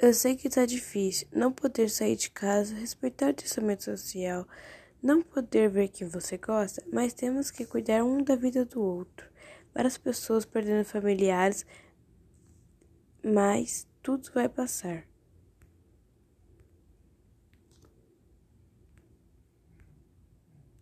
Eu sei que tá difícil não poder sair de casa, respeitar o distanciamento social, não poder ver quem você gosta, mas temos que cuidar um da vida do outro. Várias pessoas perdendo familiares, mas tudo vai passar.